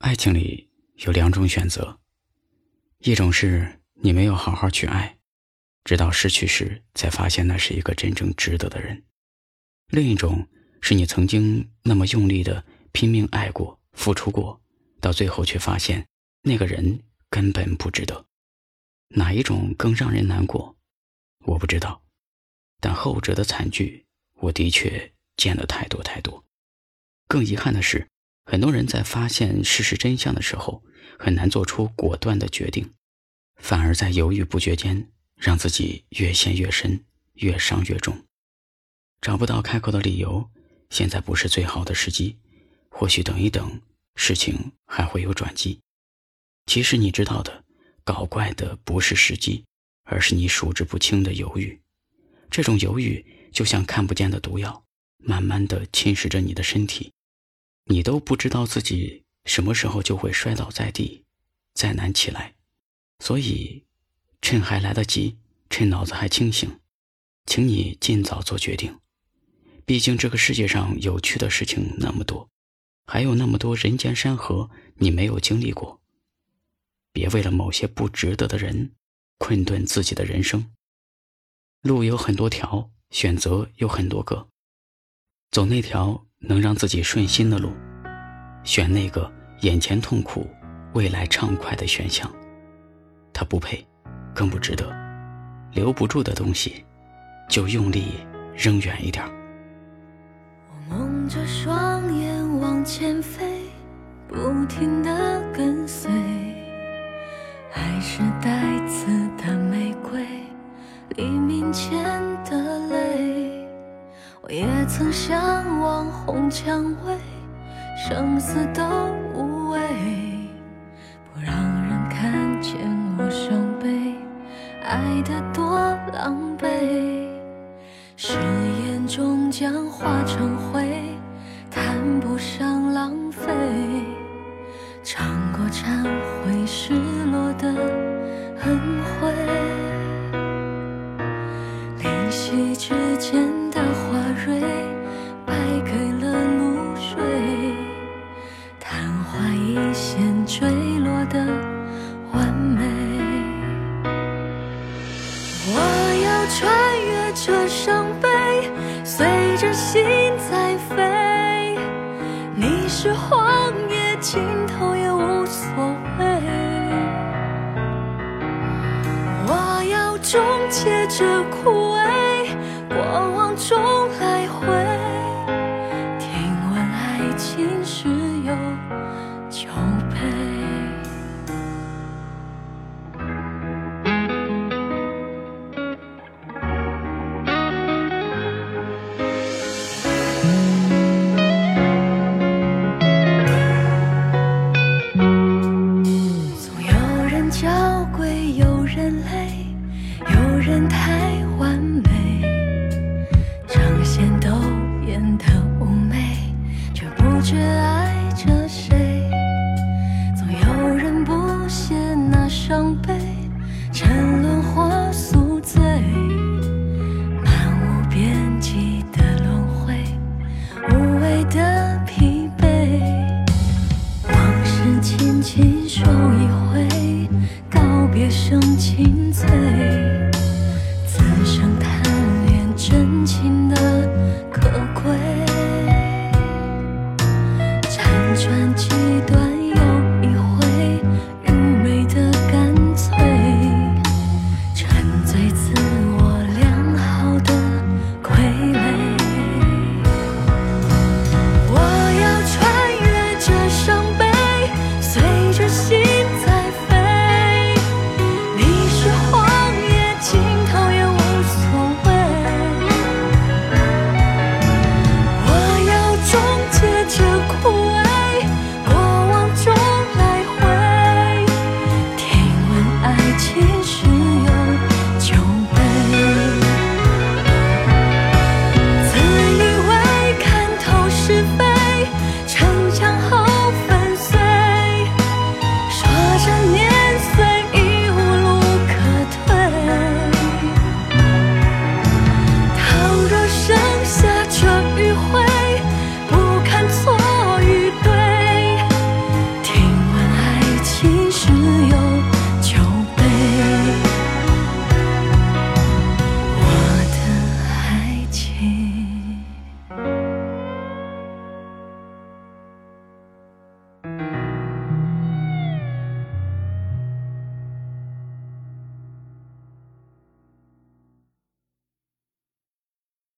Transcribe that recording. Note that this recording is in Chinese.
爱情里有两种选择，一种是你没有好好去爱，直到失去时才发现那是一个真正值得的人；另一种是你曾经那么用力的拼命爱过、付出过，到最后却发现那个人根本不值得。哪一种更让人难过？我不知道，但后者的惨剧，我的确见得太多太多。更遗憾的是。很多人在发现事实真相的时候，很难做出果断的决定，反而在犹豫不决间，让自己越陷越深，越伤越重。找不到开口的理由，现在不是最好的时机，或许等一等，事情还会有转机。其实你知道的，搞怪的不是时机，而是你数之不清的犹豫。这种犹豫就像看不见的毒药，慢慢的侵蚀着你的身体。你都不知道自己什么时候就会摔倒在地，再难起来，所以，趁还来得及，趁脑子还清醒，请你尽早做决定。毕竟这个世界上有趣的事情那么多，还有那么多人间山河你没有经历过。别为了某些不值得的人，困顿自己的人生。路有很多条，选择有很多个，走那条。能让自己顺心的路，选那个眼前痛苦、未来畅快的选项。他不配，更不值得。留不住的东西，就用力扔远一点。我蒙着双眼往前飞，不停的跟随。还是带刺的玫瑰，黎明前的。也曾向往红蔷薇，生死都无畏，不让人看见我伤悲，爱得多狼狈，誓言终将化成灰，谈不上浪费，尝过忏悔失落的恩惠，灵犀之间。垂败给了露水昙花一现坠落的完美。我要穿越这伤悲随着心在飞。你是荒野尽伤悲。